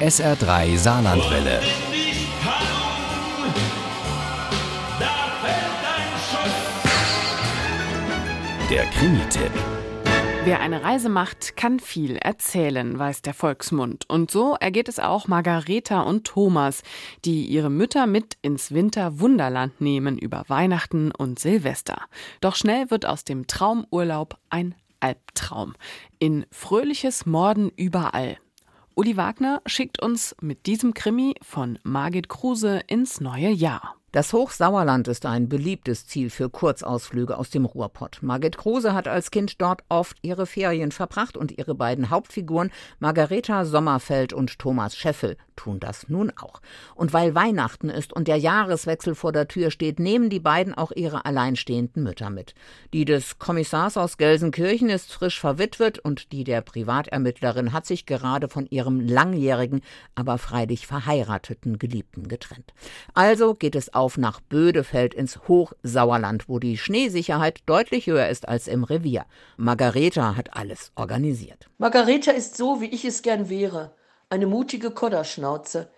SR3 Saarlandwelle. Der Krimi-Tipp. Wer eine Reise macht, kann viel erzählen, weiß der Volksmund. Und so ergeht es auch Margareta und Thomas, die ihre Mütter mit ins Winterwunderland nehmen über Weihnachten und Silvester. Doch schnell wird aus dem Traumurlaub ein Albtraum. In fröhliches Morden überall. Uli Wagner schickt uns mit diesem Krimi von Margit Kruse ins neue Jahr. Das Hochsauerland ist ein beliebtes Ziel für Kurzausflüge aus dem Ruhrpott. Margit Kruse hat als Kind dort oft ihre Ferien verbracht und ihre beiden Hauptfiguren Margareta Sommerfeld und Thomas Scheffel tun das nun auch. Und weil Weihnachten ist und der Jahreswechsel vor der Tür steht, nehmen die beiden auch ihre alleinstehenden Mütter mit. Die des Kommissars aus Gelsenkirchen ist frisch verwitwet und die der Privatermittlerin hat sich gerade von ihrem langjährigen, aber freilich verheirateten Geliebten getrennt. Also geht es auf nach Bödefeld ins Hochsauerland, wo die Schneesicherheit deutlich höher ist als im Revier. Margareta hat alles organisiert. Margareta ist so, wie ich es gern wäre eine mutige Kodderschnauze.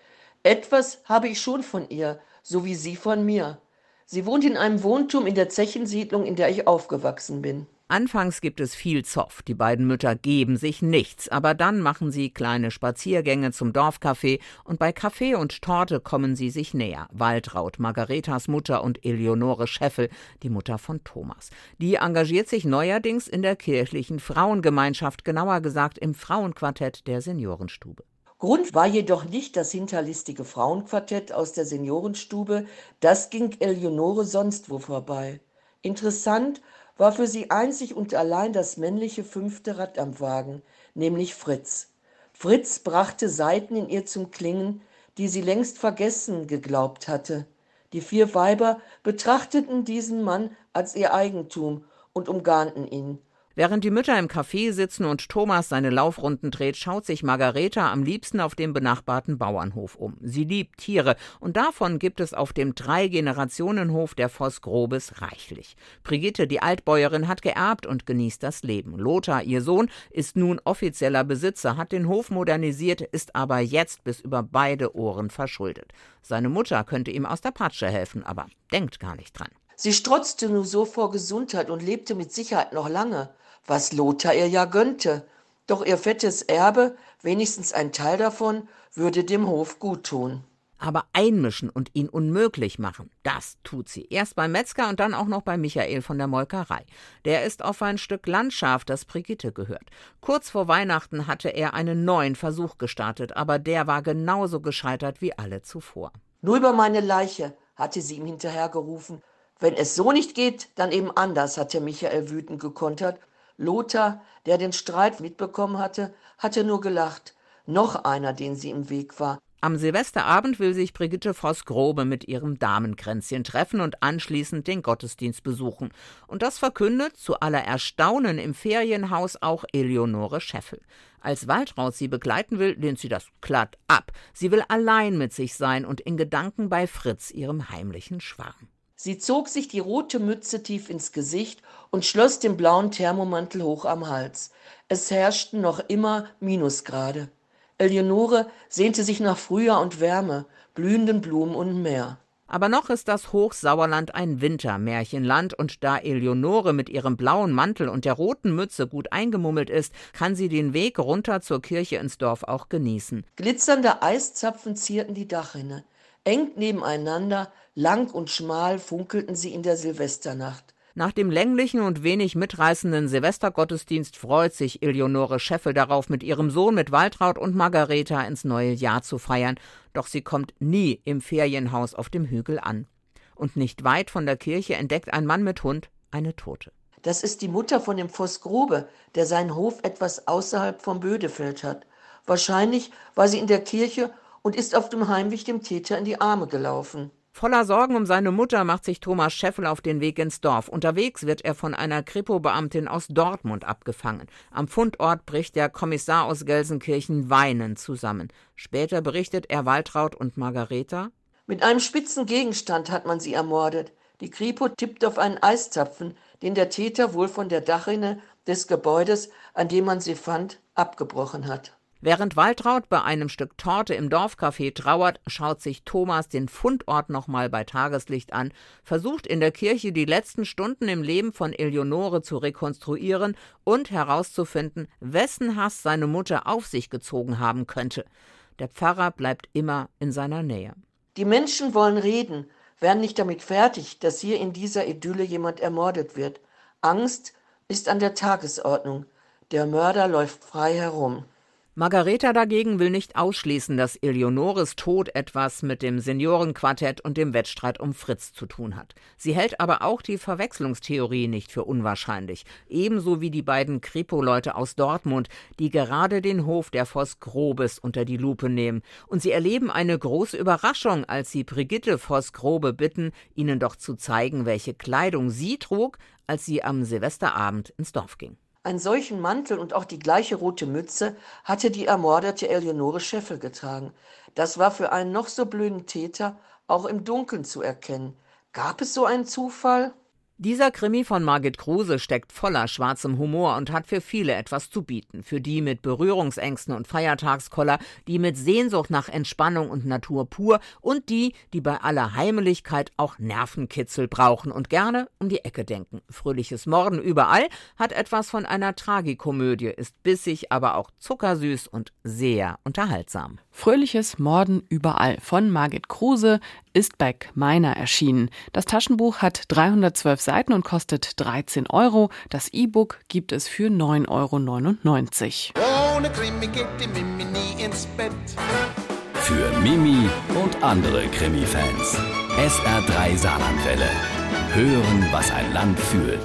Etwas habe ich schon von ihr, so wie sie von mir. Sie wohnt in einem Wohnturm in der Zechensiedlung, in der ich aufgewachsen bin. Anfangs gibt es viel Zoff. Die beiden Mütter geben sich nichts, aber dann machen sie kleine Spaziergänge zum Dorfcafé und bei Kaffee und Torte kommen sie sich näher. Waltraud, Margaretas Mutter und Eleonore Scheffel, die Mutter von Thomas. Die engagiert sich neuerdings in der kirchlichen Frauengemeinschaft, genauer gesagt im Frauenquartett der Seniorenstube. Grund war jedoch nicht das hinterlistige Frauenquartett aus der Seniorenstube, das ging Eleonore sonst wo vorbei. Interessant war für sie einzig und allein das männliche fünfte Rad am Wagen, nämlich Fritz. Fritz brachte Seiten in ihr zum Klingen, die sie längst vergessen geglaubt hatte. Die vier Weiber betrachteten diesen Mann als ihr Eigentum und umgarnten ihn. Während die Mütter im Café sitzen und Thomas seine Laufrunden dreht, schaut sich Margareta am liebsten auf dem benachbarten Bauernhof um. Sie liebt Tiere und davon gibt es auf dem Drei-Generationen-Hof der Voss Grobes reichlich. Brigitte, die Altbäuerin, hat geerbt und genießt das Leben. Lothar, ihr Sohn, ist nun offizieller Besitzer, hat den Hof modernisiert, ist aber jetzt bis über beide Ohren verschuldet. Seine Mutter könnte ihm aus der Patsche helfen, aber denkt gar nicht dran. Sie strotzte nur so vor Gesundheit und lebte mit Sicherheit noch lange was Lothar ihr ja gönnte. Doch ihr fettes Erbe, wenigstens ein Teil davon, würde dem Hof guttun. Aber einmischen und ihn unmöglich machen, das tut sie. Erst beim Metzger und dann auch noch bei Michael von der Molkerei. Der ist auf ein Stück Landschaft, das Brigitte gehört. Kurz vor Weihnachten hatte er einen neuen Versuch gestartet, aber der war genauso gescheitert wie alle zuvor. Nur über meine Leiche, hatte sie ihm hinterhergerufen. Wenn es so nicht geht, dann eben anders, hatte Michael wütend gekontert Lothar, der den Streit mitbekommen hatte, hatte nur gelacht. Noch einer, den sie im Weg war. Am Silvesterabend will sich Brigitte Voss-Grobe mit ihrem Damenkränzchen treffen und anschließend den Gottesdienst besuchen. Und das verkündet zu aller Erstaunen im Ferienhaus auch Eleonore Scheffel. Als Waltraud sie begleiten will, lehnt sie das glatt ab. Sie will allein mit sich sein und in Gedanken bei Fritz, ihrem heimlichen Schwarm. Sie zog sich die rote Mütze tief ins Gesicht und schloss den blauen Thermomantel hoch am Hals. Es herrschten noch immer Minusgrade. Eleonore sehnte sich nach Frühjahr und Wärme, blühenden Blumen und Meer. Aber noch ist das Hochsauerland ein Wintermärchenland, und da Eleonore mit ihrem blauen Mantel und der roten Mütze gut eingemummelt ist, kann sie den Weg runter zur Kirche ins Dorf auch genießen. Glitzernde Eiszapfen zierten die Dachrinne. Eng nebeneinander, lang und schmal funkelten sie in der Silvesternacht. Nach dem länglichen und wenig mitreißenden Silvestergottesdienst freut sich Eleonore Scheffel darauf, mit ihrem Sohn, mit Waltraud und Margareta ins neue Jahr zu feiern. Doch sie kommt nie im Ferienhaus auf dem Hügel an. Und nicht weit von der Kirche entdeckt ein Mann mit Hund eine Tote. Das ist die Mutter von dem Voss Grube, der seinen Hof etwas außerhalb vom Bödefeld hat. Wahrscheinlich war sie in der Kirche und ist auf dem Heimweg dem Täter in die Arme gelaufen. Voller Sorgen um seine Mutter macht sich Thomas Scheffel auf den Weg ins Dorf. Unterwegs wird er von einer Kripo-Beamtin aus Dortmund abgefangen. Am Fundort bricht der Kommissar aus Gelsenkirchen weinend zusammen. Später berichtet er Waltraud und Margareta. Mit einem spitzen Gegenstand hat man sie ermordet. Die Kripo tippt auf einen Eiszapfen, den der Täter wohl von der Dachrinne des Gebäudes, an dem man sie fand, abgebrochen hat. Während Waltraud bei einem Stück Torte im Dorfcafé trauert, schaut sich Thomas den Fundort nochmal bei Tageslicht an, versucht in der Kirche die letzten Stunden im Leben von Eleonore zu rekonstruieren und herauszufinden, wessen Hass seine Mutter auf sich gezogen haben könnte. Der Pfarrer bleibt immer in seiner Nähe. Die Menschen wollen reden, werden nicht damit fertig, dass hier in dieser Idylle jemand ermordet wird. Angst ist an der Tagesordnung. Der Mörder läuft frei herum. Margareta dagegen will nicht ausschließen, dass Eleonores Tod etwas mit dem Seniorenquartett und dem Wettstreit um Fritz zu tun hat. Sie hält aber auch die Verwechslungstheorie nicht für unwahrscheinlich, ebenso wie die beiden Kripo-Leute aus Dortmund, die gerade den Hof der Voss Grobes unter die Lupe nehmen. Und sie erleben eine große Überraschung, als sie Brigitte Voss Grobe bitten, ihnen doch zu zeigen, welche Kleidung sie trug, als sie am Silvesterabend ins Dorf ging. Einen solchen Mantel und auch die gleiche rote Mütze hatte die ermordete Eleonore Scheffel getragen. Das war für einen noch so blöden Täter auch im Dunkeln zu erkennen. Gab es so einen Zufall? Dieser Krimi von Margit Kruse steckt voller schwarzem Humor und hat für viele etwas zu bieten. Für die mit Berührungsängsten und Feiertagskoller, die mit Sehnsucht nach Entspannung und Natur pur und die, die bei aller Heimeligkeit auch Nervenkitzel brauchen und gerne um die Ecke denken. Fröhliches Morden überall hat etwas von einer Tragikomödie, ist bissig, aber auch zuckersüß und sehr unterhaltsam. Fröhliches Morden überall von Margit Kruse ist bei Meiner erschienen. Das Taschenbuch hat 312 Seiten und kostet 13 Euro. Das E-Book gibt es für 9,99 Euro. Ohne Krimi geht die Mimi nie ins Bett. Für Mimi und andere Krimi-Fans. SR3 Saarlandwelle. Hören, was ein Land fühlt.